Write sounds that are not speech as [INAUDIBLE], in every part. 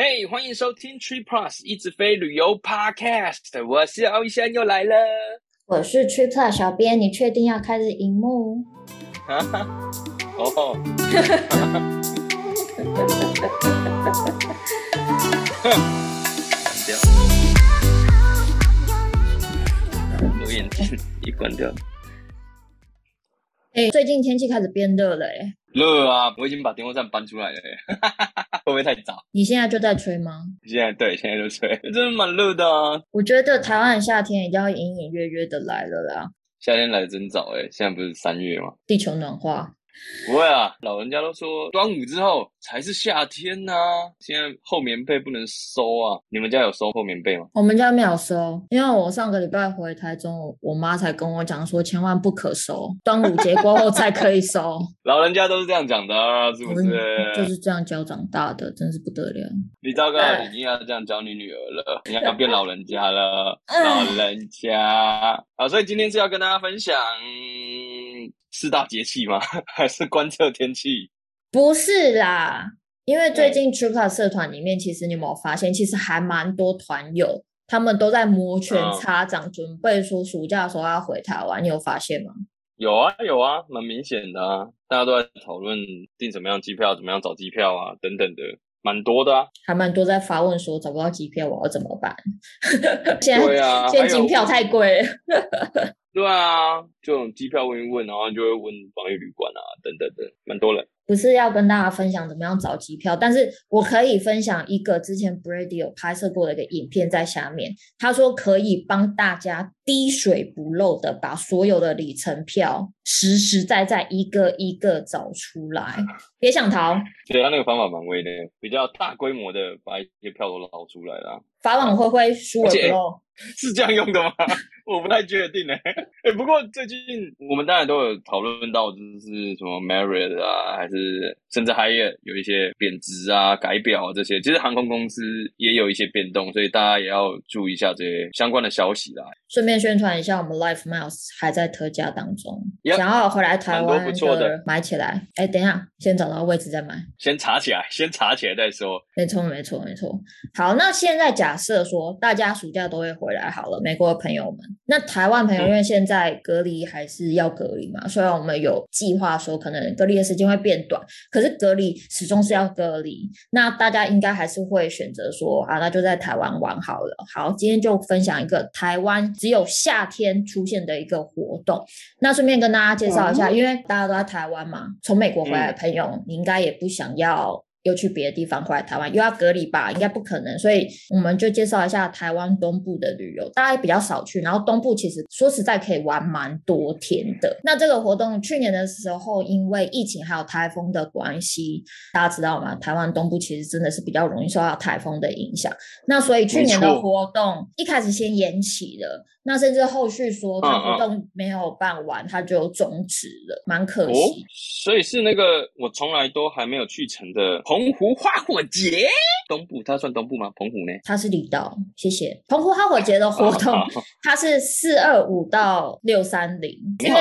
嘿，欢迎收听 Tree Plus 一直飞旅游 Podcast，我是奥医生又来了，我是 Tree Plus 小编，你确定要开着荧幕？哈哈，哦，哈关掉，录眼镜一关掉。哎，最近天气开始变热了，哎。热啊！我已经把电风扇搬出来了，[LAUGHS] 会不会太早？你现在就在吹吗？现在对，现在就吹，[LAUGHS] 真的蛮热的啊！我觉得台湾的夏天已经要隐隐约约的来了啦。夏天来的真早哎，现在不是三月吗？地球暖化。不会啊，老人家都说端午之后才是夏天呐、啊。现在厚棉被不能收啊，你们家有收厚棉被吗？我们家没有收，因为我上个礼拜回台中，我妈才跟我讲说，千万不可收，端午节过后才可以收。[LAUGHS] 老人家都是这样讲的啊，是不是？就是这样教长大的，真是不得了。你糟糕，你已经要这样教你女儿了，你要变老人家了，[LAUGHS] 老人家。好，所以今天是要跟大家分享。四大节气吗？[LAUGHS] 还是观测天气？不是啦，因为最近 TripPlus 社团里面，其实你有没有发现，其实还蛮多团友，他们都在摩拳擦掌，嗯、准备说暑假的时候要回台湾。你有发现吗？有啊，有啊，蛮明显的啊，大家都在讨论订什么样机票，怎么样找机票啊，等等的，蛮多的啊。还蛮多在发问说找不到机票，我要怎么办？[LAUGHS] 现在对啊，现在机票太贵了。对啊，这种机票问一问，然后就会问防疫旅馆啊，等等的，蛮多人。不是要跟大家分享怎么样找机票，但是我可以分享一个之前 Brady 有拍摄过的一个影片在下面，他说可以帮大家滴水不漏的把所有的里程票实实在在一个一个找出来，[LAUGHS] 别想逃。对，他那个方法蛮威的，比较大规模的把一些票都捞出来了。法网恢恢，疏而不漏，[LAUGHS] 是这样用的吗？[LAUGHS] 我不太确定呢。哎，不过最近我们当然都有讨论到，就是什么 Marriott 啊，还是甚至 Hyatt 有一些贬值啊、改表啊这些，其实航空公司也有一些变动，所以大家也要注意一下这些相关的消息啦。顺便宣传一下，我们 Life Miles 还在特价当中，yep, 想要回来台湾不错的买起来。哎，等一下，先找到位置再买，先查起来，[LAUGHS] 先查起来再说。没错，没错，没错。好，那现在假设说大家暑假都会回来好了，美国的朋友们，那台湾朋友因为现在隔离还是要隔离嘛，虽然我们有计划说可能隔离的时间会变短，可是隔离始终是要隔离。那大家应该还是会选择说啊，那就在台湾玩好了。好，今天就分享一个台湾。只有夏天出现的一个活动，那顺便跟大家介绍一下，嗯、因为大家都在台湾嘛，从美国回来的朋友，嗯、你应该也不想要。又去别的地方回来台湾，又要隔离吧？应该不可能，所以我们就介绍一下台湾东部的旅游，大家也比较少去。然后东部其实说实在可以玩蛮多天的。那这个活动去年的时候，因为疫情还有台风的关系，大家知道吗？台湾东部其实真的是比较容易受到台风的影响。那所以去年的活动一开始先延期了，那甚至后续说这活动没有办完，它就终止了，蛮可惜。哦，所以是那个我从来都还没有去成的。澎湖花火节，东部它算东部吗？澎湖呢？它是离岛。谢谢。澎湖花火节的活动，[LAUGHS] 它是四二五到六三零。因为！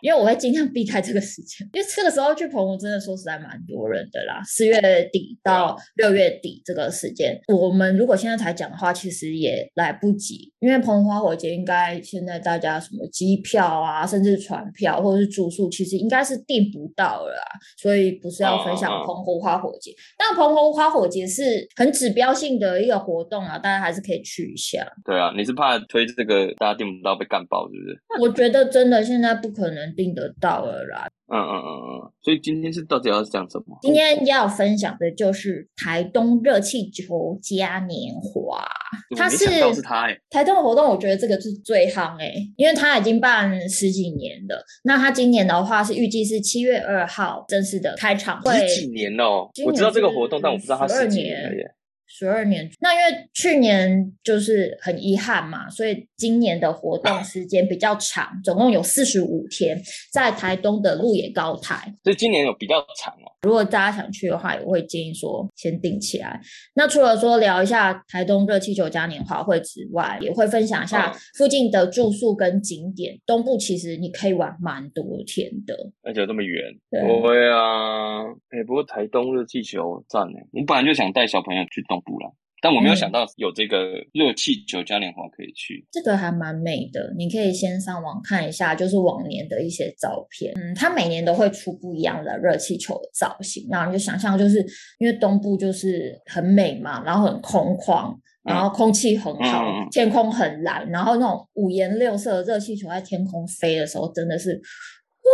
因为我会尽量避开这个时间，因为这个时候去澎湖真的说实在蛮多人的啦。四月底到六月底这个时间，我们如果现在才讲的话，其实也来不及。因为澎湖花火节应该现在大家什么机票啊，甚至船票或者是住宿，其实应该是订不到了啦。所以不是要分享澎湖花火节。但澎湖花火节是很指标性的一个活动啊，大家还是可以去一下。对啊，你是怕推这个大家订不到被干爆，是不是？我觉得真的现在不可能订得到了啦。嗯嗯嗯嗯，所以今天是到底要讲什么？今天要分享的就是台东热气球嘉年华。它是是它哎，台东的活动，我觉得这个是最夯哎，因为它已经办十几年了。那它今年的话是预计是七月二号正式的开场会。十几年哦，我知道这个活动，但我不知道它十几年了耶。十二年，那因为去年就是很遗憾嘛，所以今年的活动时间比较长，总共有四十五天，在台东的鹿野高台。所以今年有比较长哦。如果大家想去的话，我会建议说先定起来。那除了说聊一下台东热气球嘉年华会之外，也会分享一下附近的住宿跟景点。东部其实你可以玩蛮多天的，而且这么远。对啊，哎、欸，不过台东热气球赞呢，我本来就想带小朋友去东但我没有想到有这个热气球嘉年华可以去，这个还蛮美的。你可以先上网看一下，就是往年的一些照片。嗯，它每年都会出不一样的热气球的造型，然后你就想象，就是因为东部就是很美嘛，然后很空旷，然后空气很好，嗯、天空很蓝，然后那种五颜六色的热气球在天空飞的时候，真的是，呜，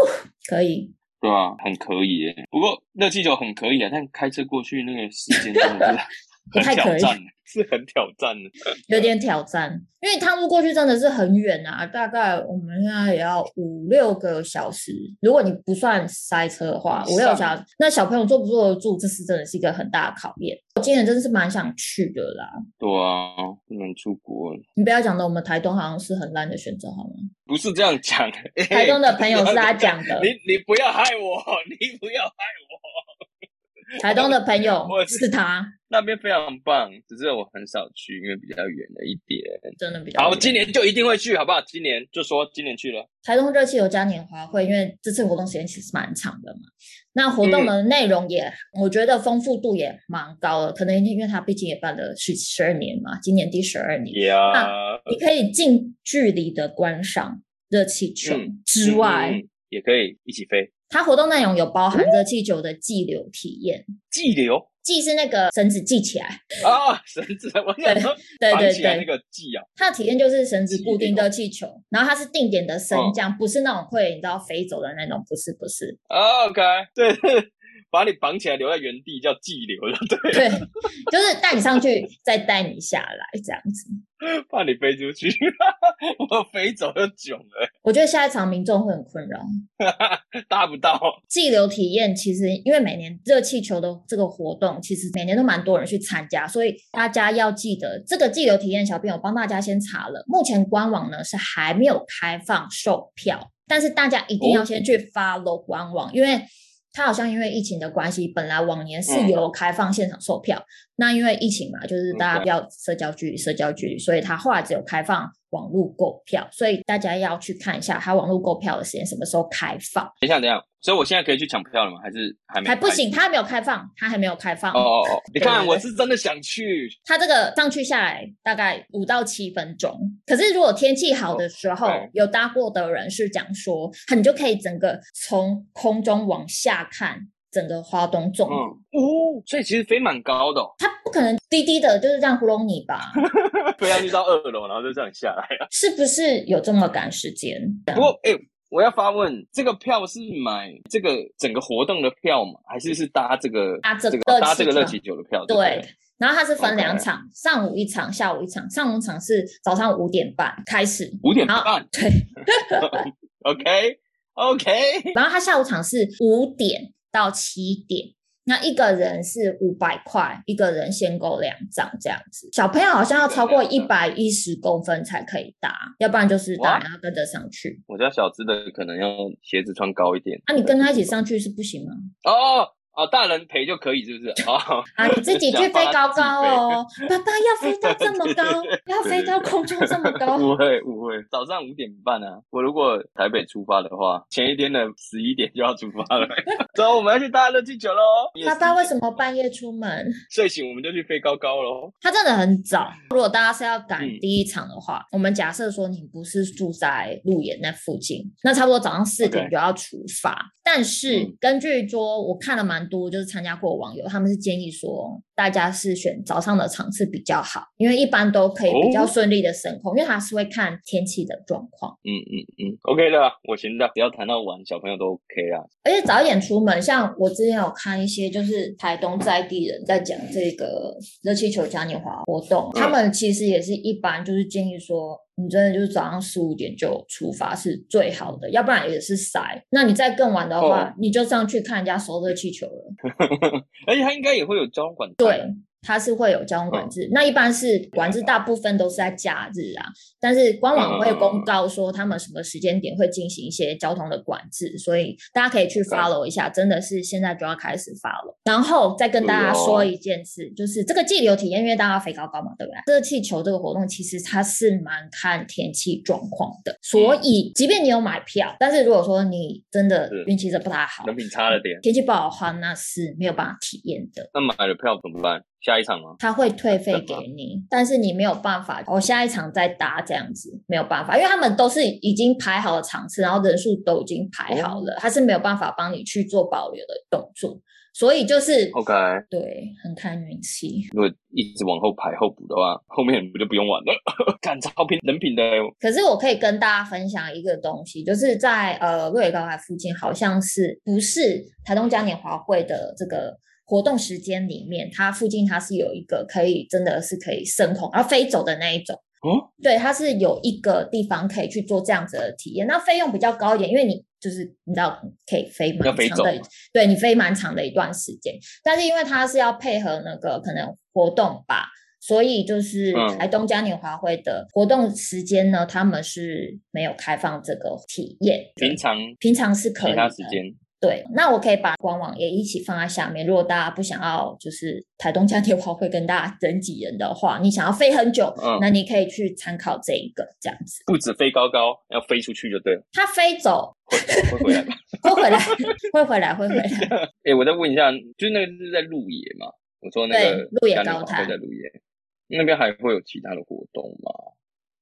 可以，对啊，很可以耶。不过热气球很可以啊，但开车过去那个时间真的是。[LAUGHS] 不太可以，是很挑战的，[LAUGHS] 有点挑战，因为趟路过去真的是很远啊，大概我们现在也要五六个小时。如果你不算塞车的话，五六个小时，那小朋友坐不坐得住？这是真的是一个很大的考验。我今年真的是蛮想去的啦。对啊，不能出国。你不要讲的，我们台东好像是很烂的选择，好吗？不是这样讲，台东的朋友是他 [LAUGHS] 讲的。你你不要害我，你不要害我。台东的朋友是他，那边非常棒，只是我很少去，因为比较远了一点，真的比较。好，我今年就一定会去，好不好？今年就说今年去了。台东热气球嘉年华会，因为这次活动时间其实蛮长的嘛，那活动的内容也，嗯、我觉得丰富度也蛮高的，可能因为它毕竟也办了十十二年嘛，今年第十二年。那你可以近距离的观赏热气球之外，嗯嗯嗯，也可以一起飞。它活动内容有包含热气球的系留体验，系留系是那个绳子系起来啊，绳子我想说对对对对，那个系啊。它的体验就是绳子固定热气球，然后它是定点的升降，不是那种会你知道飞走的那种，不是不是。OK，对，把你绑起来留在原地叫寄留了，对对，就是带你上去再带你下来这样子。[LAUGHS] 怕你飞出去，我飞走就囧了。我觉得下一场民众会很困扰，[LAUGHS] 大不到。系留体验其实，因为每年热气球的这个活动，其实每年都蛮多人去参加，所以大家要记得这个系留体验。小编有帮大家先查了，目前官网呢是还没有开放售票，但是大家一定要先去 follow 官网，哦、因为。他好像因为疫情的关系，本来往年是有开放现场售票，嗯、那因为疫情嘛，就是大家不要社交距离，社交距离，所以他后来只有开放。网络购票，所以大家要去看一下他网络购票的时间什么时候开放。等一下，等一下，所以我现在可以去抢票了吗？还是还没？还不行，他还没有开放，他还没有开放。哦哦哦！你看，我是真的想去。他这个上去下来大概五到七分钟，可是如果天气好的时候，哦、有搭过的人是讲说，你就可以整个从空中往下看。整个花东纵嗯哦，所以其实飞蛮高的，哦，它不可能低低的，就是这样糊弄你吧？[LAUGHS] 飞上去到二楼，然后就这样下来了，是不是有这么赶时间？不过，哎，我要发问，这个票是买这个整个活动的票吗？还是是搭这个搭这个搭这个热气球的票？对，然后它是分两场，Okay. 上午一场，下午一场。上午场是早上五点半开始，五点半，对，[LAUGHS] OK OK，然后它下午场是五点。到七点，那一个人是五百块，一个人限购两张这样子。小朋友好像要超过一百一十公分才可以搭，要不然就是大人要跟着上去。我家小只的可能要鞋子穿高一点。那、啊、你跟他一起上去是不行吗？哦。哦，大人陪就可以，是不是？[LAUGHS] 哦，啊，你自己去飞高高哦，爸爸要飞到这么高，[LAUGHS] 要飞到空中这么高。不会，不会。早上五点半啊，我如果台北出发的话，前一天的十一点就要出发了。[LAUGHS] 走，我们要去大乐气球喽。爸爸为什么半夜出门？睡醒我们就去飞高高喽。他真的很早。如果大家是要赶第一场的话，嗯、我们假设说你不是住在鹿野那附近，那差不多早上四点就要出发。但是根据说，我看了蛮多，就是参加过网友，他们是建议说，大家是选早上的场次比较好，因为一般都可以比较顺利的升空，哦、因为他是会看天气的状况。嗯嗯嗯，OK 的，我行的，只要谈到晚，小朋友都 OK 啊。而且早一点出门，像我之前有看一些，就是台东在地人在讲这个热气球嘉年华活动，嗯、他们其实也是一般就是建议说。你真的就是早上十五点就出发是最好的，要不然也是塞。那你再更晚的话，oh. 你就上去看人家收热气球了。[LAUGHS] 而且他应该也会有交通管制。对。它是会有交通管制，嗯、那一般是管制，大部分都是在假日啊。但是官网会公告说他们什么时间点会进行一些交通的管制，所以大家可以去 follow 一下。真的是现在就要开始 follow。然后再跟大家说一件事，就是这个气流体验，因为大家飞高高嘛，对不对？热气球这个活动其实它是蛮看天气状况的，所以即便你有买票，但是如果说你真的运气是不太好，人品差了点，天气不好的话，那是没有办法体验的。那买了票怎么办？下一场吗？他会退费给你，但是你没有办法，我下一场再搭这样子没有办法，因为他们都是已经排好了场次，然后人数都已经排好了，他是没有办法帮你去做保留的动作。所以就是 OK，对，很看运气。如果一直往后排后补的话，后面不就不用玩了？[LAUGHS] 赶超拼人品的。可是我可以跟大家分享一个东西，就是在呃瑞野高台附近，好像是不是台东嘉年华会的这个活动时间里面，它附近它是有一个可以真的是可以升空然后飞走的那一种。哦，对，它是有一个地方可以去做这样子的体验，那费用比较高一点，因为你就是你知道可以飞蛮长的，对，你飞蛮长的一段时间，但是因为它是要配合那个可能活动吧，所以就是台东嘉年华会的活动时间呢，他们是没有开放这个体验，平常平常是可以的。其他时间对，那我可以把官网也一起放在下面。如果大家不想要，就是台东家电话会跟大家人挤人的话，你想要飞很久，嗯，那你可以去参考这一个这样子。不止飞高高，要飞出去就对了。它飞走会回来，[LAUGHS] 会回来，会回来，会回来。[LAUGHS] 哎，我再问一下，就是那个是在鹿野嘛？我说那个鹿野高台在鹿野，那边还会有其他的活动吗？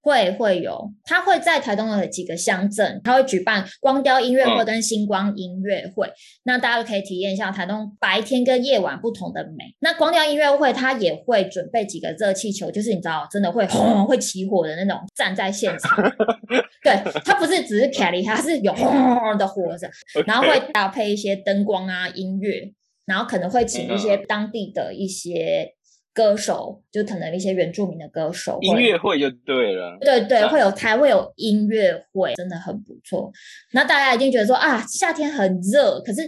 会会有，他会在台东的几个乡镇，他会举办光雕音乐会跟星光音乐会，嗯、那大家都可以体验一下台东白天跟夜晚不同的美。那光雕音乐会，他也会准备几个热气球，就是你知道，真的会轰会起火的那种，站在现场。[LAUGHS] 对，它不是只是凯里，它是有轰的火着，[LAUGHS] 然后会搭配一些灯光啊音乐，然后可能会请一些当地的一些。歌手就可能一些原住民的歌手，音乐会就对了，对对，会有台会有音乐会，真的很不错。那大家一定觉得说啊，夏天很热，可是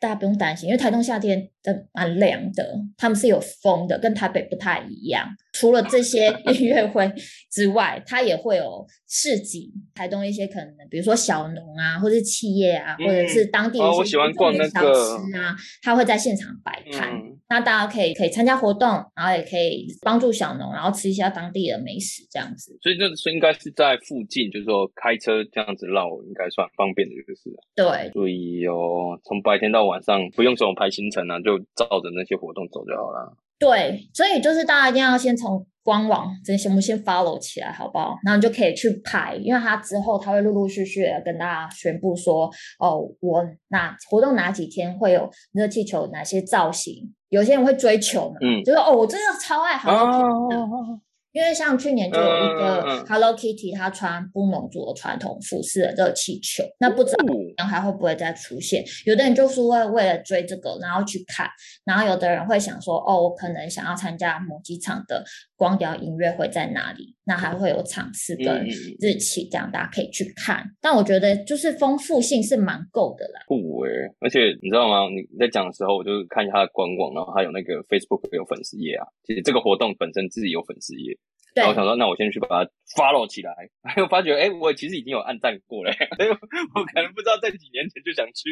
大家不用担心，因为台东夏天真的蛮凉的，他们是有风的，跟台北不太一样。除了这些音乐会之外，它也会有市集。台东一些可能，比如说小农啊，或者是企业啊，嗯、或者是当地一些、哦、我喜欢逛那个小吃啊，他会在现场摆摊。嗯、那大家可以可以参加活动，然后也可以帮助小农，然后吃一下当地的美食，这样子。所以这是应该是在附近，就是说开车这样子绕，应该算方便的，就是。对。所以哦，从白天到晚上不用什么排行程啊，就照着那些活动走就好了。对，所以就是大家一定要先从官网这些，我们先 follow 起来，好不好？然后你就可以去排，因为它之后它会陆陆续续的跟大家宣布说，哦，我哪活动哪几天会有热气球，哪些造型，有些人会追求嘛，嗯，就是哦，我真的超爱好多天的。哦因为像去年就有一个 Hello Kitty，他穿布农族的传统服饰的热气球，那不知道还会不会再出现？有的人就是会为了追这个，然后去看，然后有的人会想说，哦，我可能想要参加某几场的光雕音乐会在哪里？那还会有场次跟日期，这样大家可以去看。但我觉得就是丰富性是蛮够的啦。不诶，而且你知道吗？你在讲的时候，我就看一下他的官网，然后还有那个 Facebook 有粉丝页啊。其实这个活动本身自己有粉丝页。对，然后我想说，那我先去把它 follow 起来。还有发觉，哎，我其实已经有按赞过了，[LAUGHS] 所以我可能不知道在几年前就想去，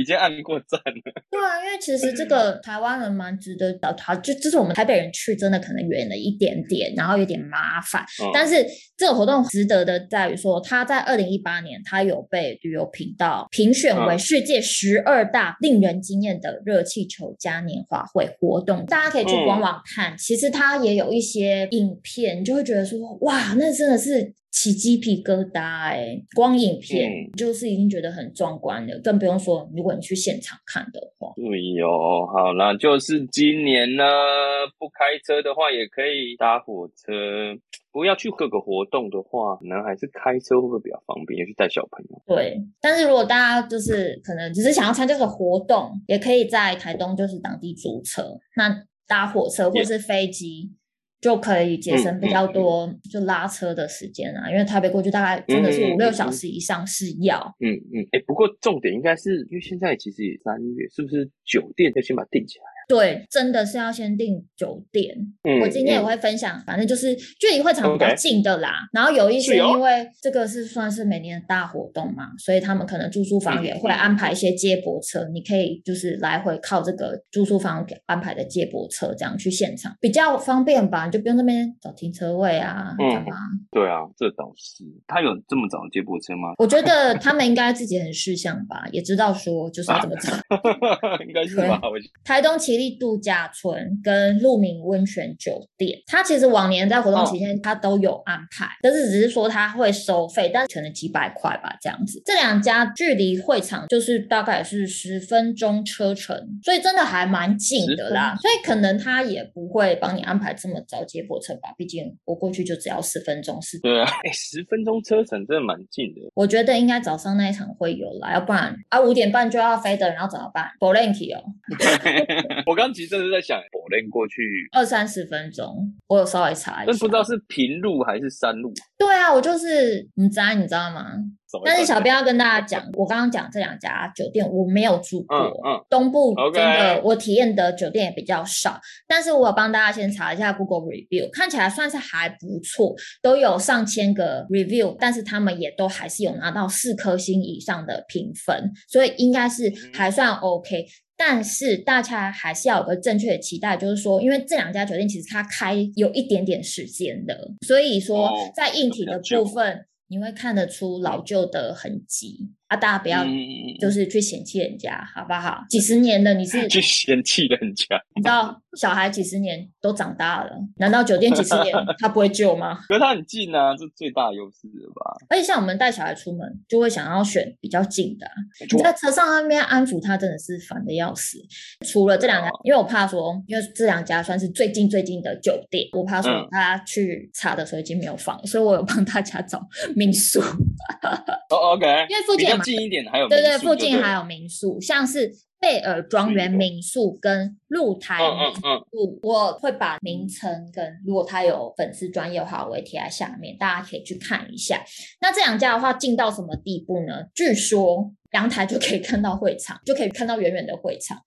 已经按过赞了。对啊，因为其实这个台湾人蛮值得找他，就就是我们台北人去，真的可能远了一点点，然后有点麻烦。嗯、但是这个活动值得的在于说，他在二零一八年，他有被旅游频道评选为世界十二大令人惊艳的热气球嘉年华会活动。大家可以去官网看，嗯、其实他也有一些影片。你就会觉得说，哇，那真的是起鸡皮疙瘩哎！光影片就是已经觉得很壮观了，嗯、更不用说如果你去现场看的话。对哟，好，啦就是今年呢，不开车的话也可以搭火车。不要去各个活动的话，可能还是开车会不会比较方便？尤其带小朋友。对，但是如果大家就是可能只是想要参加这个活动，也可以在台东就是当地租车，那搭火车或是飞机。就可以节省比较多就拉车的时间啊，因为台北过去大概真的是五六小时以上是要。嗯嗯，哎、嗯欸，不过重点应该是因为现在其实也三月，是不是酒店要先把它订起来？对，真的是要先订酒店。嗯、我今天也会分享，嗯、反正就是距离会场比较近的啦。Okay. 然后有一些因为这个是算是每年的大活动嘛，所以他们可能住宿房也会安排一些接驳车，嗯、你可以就是来回靠这个住宿房安排的接驳车这样去现场比较方便吧，你就不用那边找停车位啊，干嘛、嗯？对啊，这倒是。他有这么早的接驳车吗？我觉得他们应该自己很识相吧，也知道说就是要怎么找。[LAUGHS] 应该是吧？台东其利度假村跟鹿鸣温泉酒店，它其实往年在活动期间它都有安排，但是只是说它会收费，但可能几百块吧这样子。这两家距离会场就是大概是十分钟车程，所以真的还蛮近的啦。所以可能他也不会帮你安排这么早接驳车吧，毕竟我过去就只要十分钟。是，对啊，哎，十分钟车程真的蛮近的。我觉得应该早上那一场会有啦，要不然啊五点半就要飞的，然后怎么办？[LAUGHS] 我刚其实真的在想，我练过去二三十分钟，我有稍微查一下，但不知道是平路还是山路。对啊，我就是你知道你知道吗？但是小编要跟大家讲，我刚刚讲这两家酒店我没有住过，嗯嗯、东部真的我体验的酒店也比较少。但是我有帮大家先查一下 Google review，看起来算是还不错，都有上千个 review，但是他们也都还是有拿到四颗星以上的评分，所以应该是还算 OK。但是大家还是要有个正确的期待，就是说，因为这两家酒店其实它开有一点点时间的，所以说在硬体的部分。你会看得出老旧的痕迹。啊，大家不要就是去嫌弃人家，嗯、好不好？几十年了，你是去嫌弃人家？[LAUGHS] 你知道小孩几十年都长大了，难道酒店几十年 [LAUGHS] 他不会旧吗？可是他很近啊，这最大优势了吧？而且像我们带小孩出门，就会想要选比较近的、啊。你在车上那边安抚他，真的是烦的要死。除了这两家，因为我怕说，因为这两家算是最近最近的酒店，我怕说他去查的时候已经没有房，嗯、所以我有帮大家找 [LAUGHS] 民宿。哦，OK，因为附近。近一点还有对对，附近还有民宿，像是贝尔庄园民宿跟露台民宿，嗯嗯嗯、我会把名称跟如果他有粉丝专业的话，我会贴在下面，大家可以去看一下。那这两家的话，近到什么地步呢？据说阳台就可以看到会场，就可以看到远远的会场。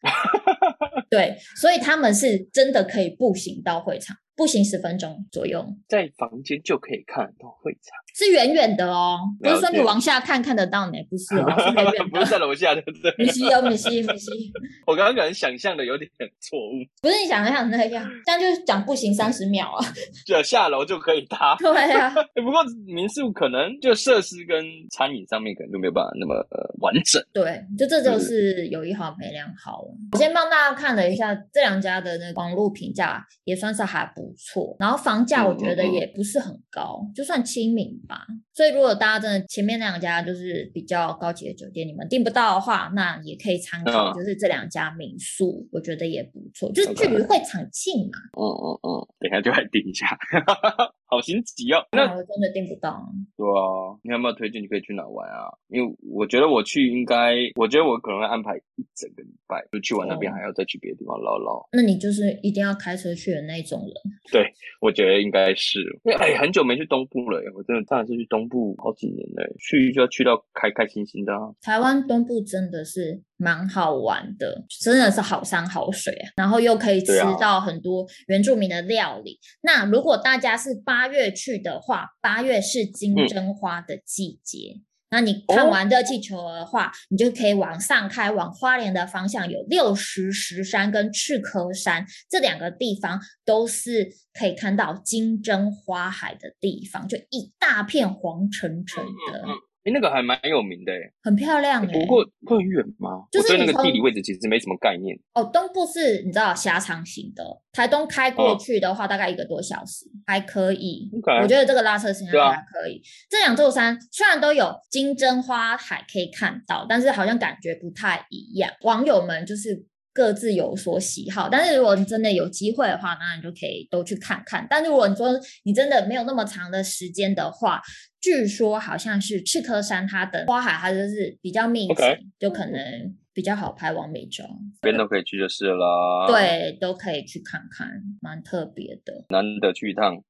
[LAUGHS] 对，所以他们是真的可以步行到会场。步行十分钟左右，在房间就可以看到会场，是远远的哦，不是说你往下看看得到呢，不是哦，是远远的，[LAUGHS] 不是在楼下，对不对？米西有米西米西，[LAUGHS] 我刚刚可能想象的有点错误，不是你想象那样，这样就是讲步行三十秒啊，[LAUGHS] 就下楼就可以搭，对啊。不过民宿可能就设施跟餐饮上面可能就没有办法那么呃完整，对，就这就是有一好没两好了。我先帮大家看了一下这两家的那个网络评价，也算是还不。不错，然后房价我觉得也不是很高，就算亲民吧。所以如果大家真的前面那两家就是比较高级的酒店，你们订不到的话，那也可以参考，就是这两家民宿，嗯、我觉得也不错，就是距离会场近嘛。嗯嗯嗯，等一下就来订一下。[LAUGHS] 好心急哦！那我真的订不到。对啊，你有没有推荐？你可以去哪玩啊？因为我觉得我去应该，我觉得我可能会安排一整个礼拜，就去完那边还要再去别的地方捞捞。那你就是一定要开车去的那种人。对，我觉得应该是。因为哎，很久没去东部了，我真的上一次去东部好几年了，去就要去到开开心心的啊。台湾东部真的是。蛮好玩的，真的是好山好水啊，然后又可以吃到很多原住民的料理。啊、那如果大家是八月去的话，八月是金针花的季节。嗯、那你看完热气球的话，哦、你就可以往上开，往花莲的方向有六十石山跟赤科山这两个地方，都是可以看到金针花海的地方，就一大片黄澄澄的。嗯嗯嗯哎，那个还蛮有名的，很漂亮。不过会很远吗？就是那个地理位置其实没什么概念。哦，东部是你知道狭长型的，台东开过去的话大概一个多小时，还可以。我觉得这个拉车时间还可以。这两座山虽然都有金针花海可以看到，但是好像感觉不太一样。网友们就是各自有所喜好，但是如果你真的有机会的话，那你就可以都去看看。但如果你说你真的没有那么长的时间的话，据说好像是赤科山，它的花海它就是比较密集，Okay. 就可能比较好拍完美照。边都可以去就是了。对，都可以去看看，蛮特别的，难得去一趟。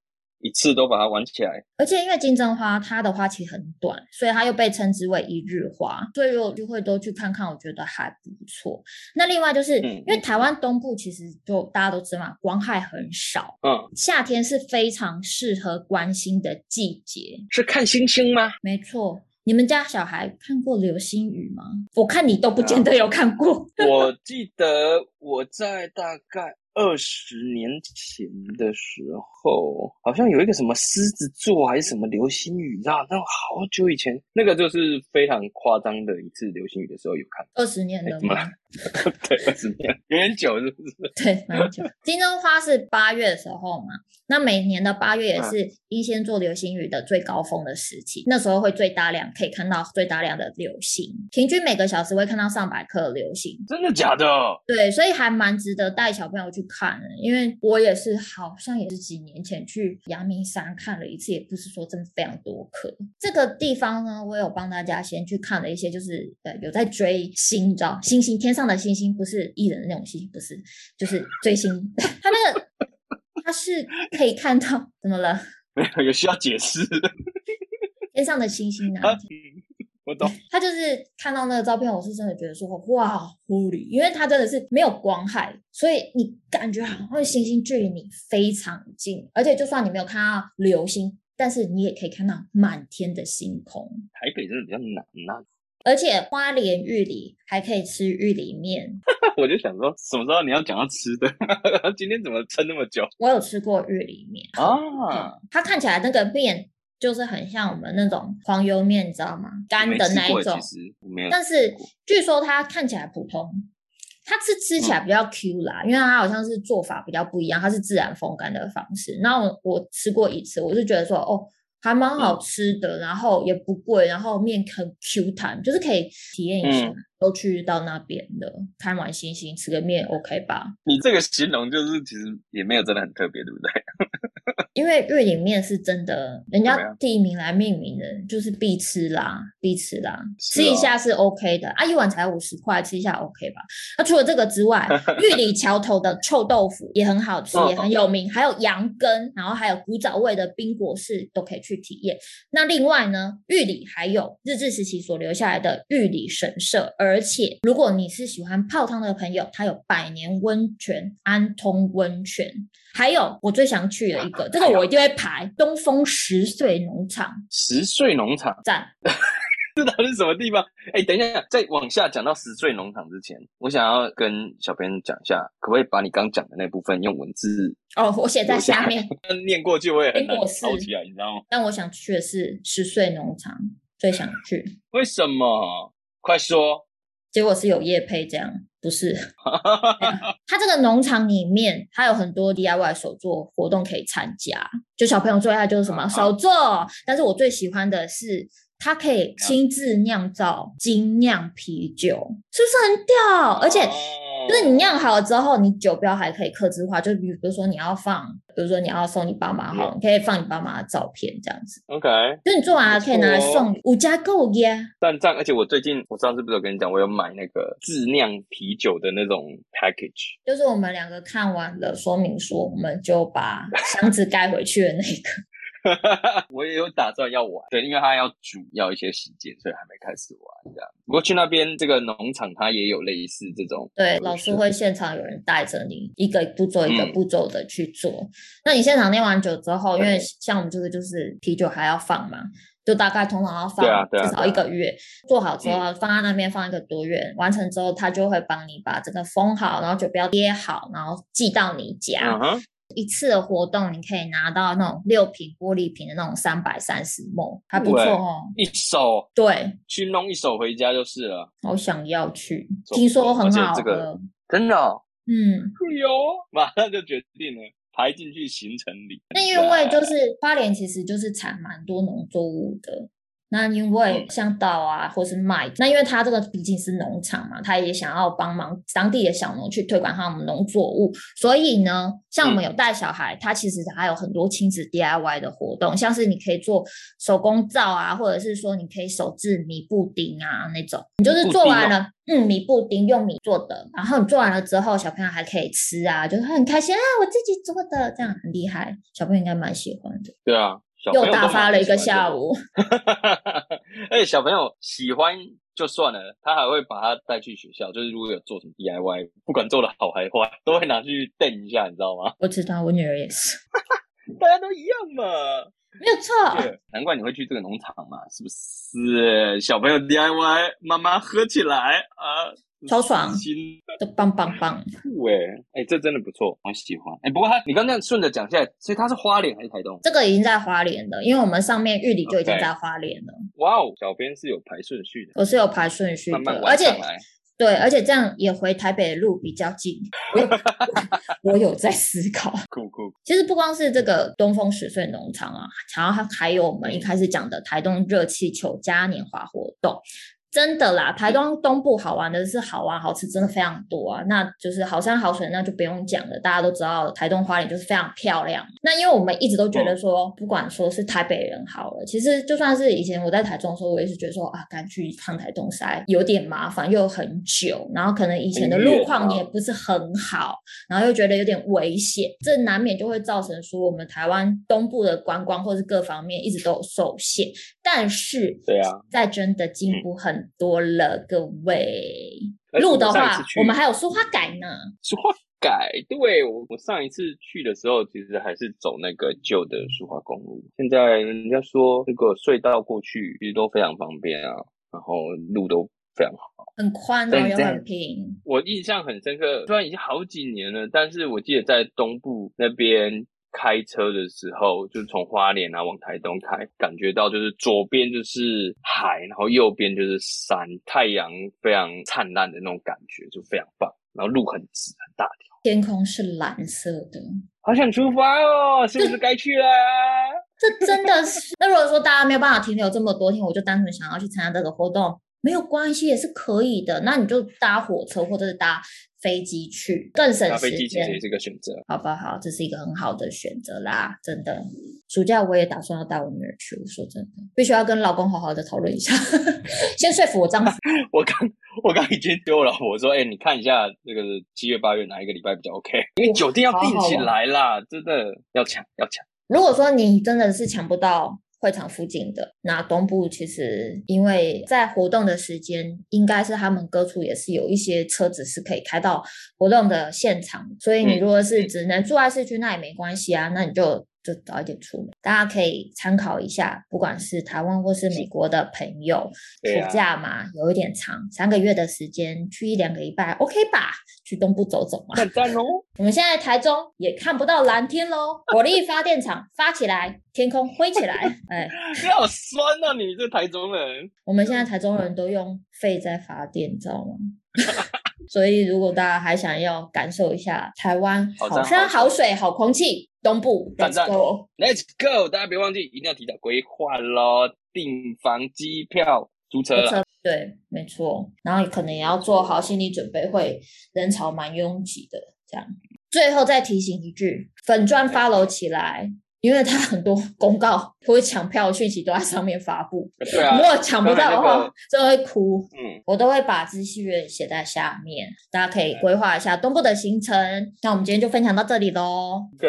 一次都把它玩起来，而且因为金针花它的花期很短，所以它又被称之为一日花，所以我就会都去看看，我觉得还不错。那另外就是、嗯、因为台湾东部其实就大家都知道嘛，光害很少，嗯，夏天是非常适合观星的季节，是看星星吗？没错，你们家小孩看过流星雨吗？我看你都不见得有看过，[LAUGHS] 啊、我 [LAUGHS] 记得我在大概。二十年前的时候，好像有一个什么狮子座还是什么流星雨，你知道？那好久以前，那个就是非常夸张的一次流星雨的时候有看。二十年了吗？[LAUGHS] 对，二十年有点久，是不是？对，蛮久。金针花是八月的时候嘛，那每年的八月也是英仙座流星雨的最高峰的时期，嗯、那时候会最大量，可以看到最大量的流星，平均每个小时会看到上百颗流星。真的假的？对，所以还蛮值得带小朋友去看的，因为我也是好像也是几年前去阳明山看了一次，也不是说真的非常多颗。这个地方呢，我有帮大家先去看了一些，就是呃有在追星，你知道星星天上的星星不是艺人的那种星星，不是，就是追星。[LAUGHS] 他那个他是可以看到，怎么了？没有，有需要解释。[LAUGHS] 天上的星星啊，[LAUGHS] 我懂。他就是看到那个照片，我是真的觉得说哇，Holy，因为他真的是没有光害，所以你感觉好像星星距离你非常近，而且就算你没有看到流星，但是你也可以看到满天的星空。台北真的比较难啊。而且花莲玉里还可以吃玉里面，[LAUGHS] 我就想说，什么时候你要讲到吃的？[LAUGHS] 今天怎么撑那么久？我有吃过玉里面啊、嗯，它看起来那个面就是很像我们那种黄油面，你知道吗？干的那一种。但是据说它看起来普通，它是吃起来比较 Q 啦，嗯、因为它好像是做法比较不一样，它是自然风干的方式。然后我，我吃过一次，我是觉得说哦。还蛮好吃的，嗯、然后也不贵，然后面很 Q 弹，就是可以体验一下。嗯都去到那边的，看完星星，吃个面，OK 吧？你这个形容就是其实也没有真的很特别，对不对？因为玉里面是真的，人家第一名来命名的，就是必吃啦，必吃啦，吃一下是 OK 的。啊，一碗才五十块，吃一下 OK 吧？那、啊、除了这个之外，玉里桥头的臭豆腐也很好吃，也很有名，还有羊羹，然后还有古早味的冰果室都可以去体验。那另外呢，玉里还有日治时期所留下来的玉里神社，而而且，如果你是喜欢泡汤的朋友，它有百年温泉安通温泉，还有我最想去的一个，这个我一定会排东风十岁农场。十岁农场赞，[LAUGHS] 这到底是什么地方？哎，等一下，在往下讲到十岁农场之前，我想要跟小编讲一下，可不可以把你刚讲的那部分用文字哦，我写在下面，[LAUGHS] 念过去我也很难抄起来，你知道吗？但我想去的是十岁农场，最想去。为什么？快说。结果是有叶配这样，不是？[LAUGHS] 它这个农场里面，还有很多 DIY 手作活动可以参加。就小朋友最爱就是什么手作，但是我最喜欢的是，他可以亲自酿造精酿啤酒，是不是很屌？而且。就是你酿好了之后，你酒标还可以客制化，就比如说你要放，比如说你要送你爸妈哈，你可以放你爸妈的照片这样子。OK，就你做完了可以拿来送五加购耶。但这样，而且我最近我上次不是有跟你讲，我有买那个自酿啤酒的那种 package，就是我们两个看完了说明书，我们就把箱子盖回去的那个。[LAUGHS] 我也有打算要玩，对，因为他要煮，要一些时间，所以还没开始玩这样。不过去那边这个农场，它也有类似这种，对，老师会现场有人带着你，一个步骤一个步骤的去做。嗯、那你现场酿完酒之后，因为像我们这个就是啤酒还要放嘛，就大概通常要放至少一个月。啊啊啊、做好之后放在那边放一个多月，嗯、完成之后他就会帮你把这个封好，然后酒标贴好，然后寄到你家。嗯一次的活动，你可以拿到那种六瓶玻璃瓶的那种三百三十 ml，还不错哦。一手对，去弄一手回家就是了。好想要去，听说很好喝，这个、真的、哦。嗯，有，马上就决定了，排进去行程里。那因为就是花莲，其实就是产蛮多农作物的。那因为像稻啊，或是麦，那因为他这个毕竟是农场嘛，他也想要帮忙当地的小农去推广他们农作物，所以呢，像我们有带小孩，他其实还有很多亲子 DIY 的活动，像是你可以做手工皂啊，或者是说你可以手制米布丁啊那种，你就是做完了，嗯，米布丁用米做的，然后你做完了之后，小朋友还可以吃啊，就是很开心啊，我自己做的，这样很厉害，小朋友应该蛮喜欢的。对啊。又打发了一个下午，[LAUGHS] 而且小朋友喜欢就算了，他还会把他带去学校，就是如果有做什么 DIY，不管做的好还坏，都会拿去瞪一下，你知道吗？[LAUGHS] 我知道，我女儿也是，[LAUGHS] 大家都一样嘛，没有错。难怪你会去这个农场嘛，是不是？小朋友 DIY，妈妈喝起来啊！超爽，的棒棒棒！酷哎，哎，这真的不错，我喜欢。哎，不过他，你刚刚顺着讲下来，所以他是花莲还是台东？这个已经在花莲了，因为我们上面玉里就已经在花莲了。哇哦，小编是有排顺序的，我是有排顺序的。而且对，而且这样也回台北的路比较近。[LAUGHS] 我有在思考。酷酷。其实不光是这个东风十岁农场啊，然后还有我们一开始讲的台东热气球嘉年华活动。真的啦，台东东部好玩的是好玩好吃，真的非常多啊。那就是好山好水，那就不用讲了。大家都知道，台东花莲就是非常漂亮。那因为我们一直都觉得说，不管说是台北人好了，其实就算是以前我在台中的时候，我也是觉得说啊，赶去一趟台东塞有点麻烦，又很久，然后可能以前的路况也不是很好，然后又觉得有点危险，这难免就会造成说我们台湾东部的观光或是各方面一直都有受限。但是，对啊，在真的进步很多了，嗯、各位。路的话，我们还有书花改呢。书花改，对，我我上一次去的时候，其实还是走那个旧的书花公路。现在人家说那个隧道过去其实都非常方便啊，然后路都非常好，很宽哦，又很平。我印象很深刻，虽然已经好几年了，但是我记得在东部那边。开车的时候，就是从花莲啊往台东开，感觉到就是左边就是海，然后右边就是山，太阳非常灿烂的那种感觉，就非常棒。然后路很直，很大条，天空是蓝色的，好想出发哦！是不是该去了？这真的是。那如果说大家没有办法停留这么多天，我就单纯想要去参加这个活动，没有关系，也是可以的。那你就搭火车或者是搭。飞机去更省时间，飞机其实也是一个选择，好不好？这是一个很好的选择啦，真的。暑假我也打算要带我女儿去，我说真的，必须要跟老公好好的讨论一下，[LAUGHS] 先说服我丈夫。[LAUGHS] 我刚我刚已经丢我老婆说，哎、欸，你看一下这个七月八月哪一个礼拜比较 OK？因为酒店要订起来啦，真的要抢要抢。如果说你真的是抢不到。会场附近的那东部，其实因为在活动的时间，应该是他们各处也是有一些车子是可以开到活动的现场，所以你如果是只能住在市区，那也没关系啊，那你就。就早一点出门，大家可以参考一下。不管是台湾或是美国的朋友，暑假嘛，有一点长，三个月的时间，去一两个礼拜，OK 吧？去东部走走嘛。很赞哦！我们现在台中也看不到蓝天喽，火力发电厂发起来，天空灰起来。[LAUGHS] 哎，你好酸啊！你这台中人。我们现在台中人都用肺在发电，你知道吗？[LAUGHS] 所以如果大家还想要感受一下台湾好山好水好空气。东部，Let's go，Let's go！大家别忘记，一定要提早规划咯，订房、机票、租车了。对，没错。然后可能也要做好心理准备，会人潮蛮拥挤的。这样，最后再提醒一句，粉钻 follow 起来。因为他很多公告或者抢票的讯息都在上面发布，对啊，如果抢不到的话，真的会哭。嗯，我都会把资讯写在下面，大家可以规划一下东部的行程。那我们今天就分享到这里喽。OK，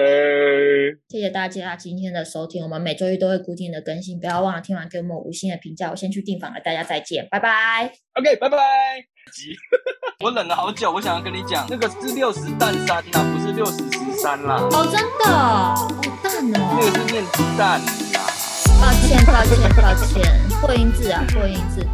谢谢大家今天的收听，我们每周一都会固定的更新，不要忘了听完给我们五星的评价。我先去订房了，大家再见，拜拜。OK，拜拜。[LAUGHS] 我忍了好久，我想要跟你讲，那个是六十蛋三呐，不是六十十三啦。哦，真的。好蛋哦那个是念蛋啦，抱歉抱歉抱歉，破音字啊破音字。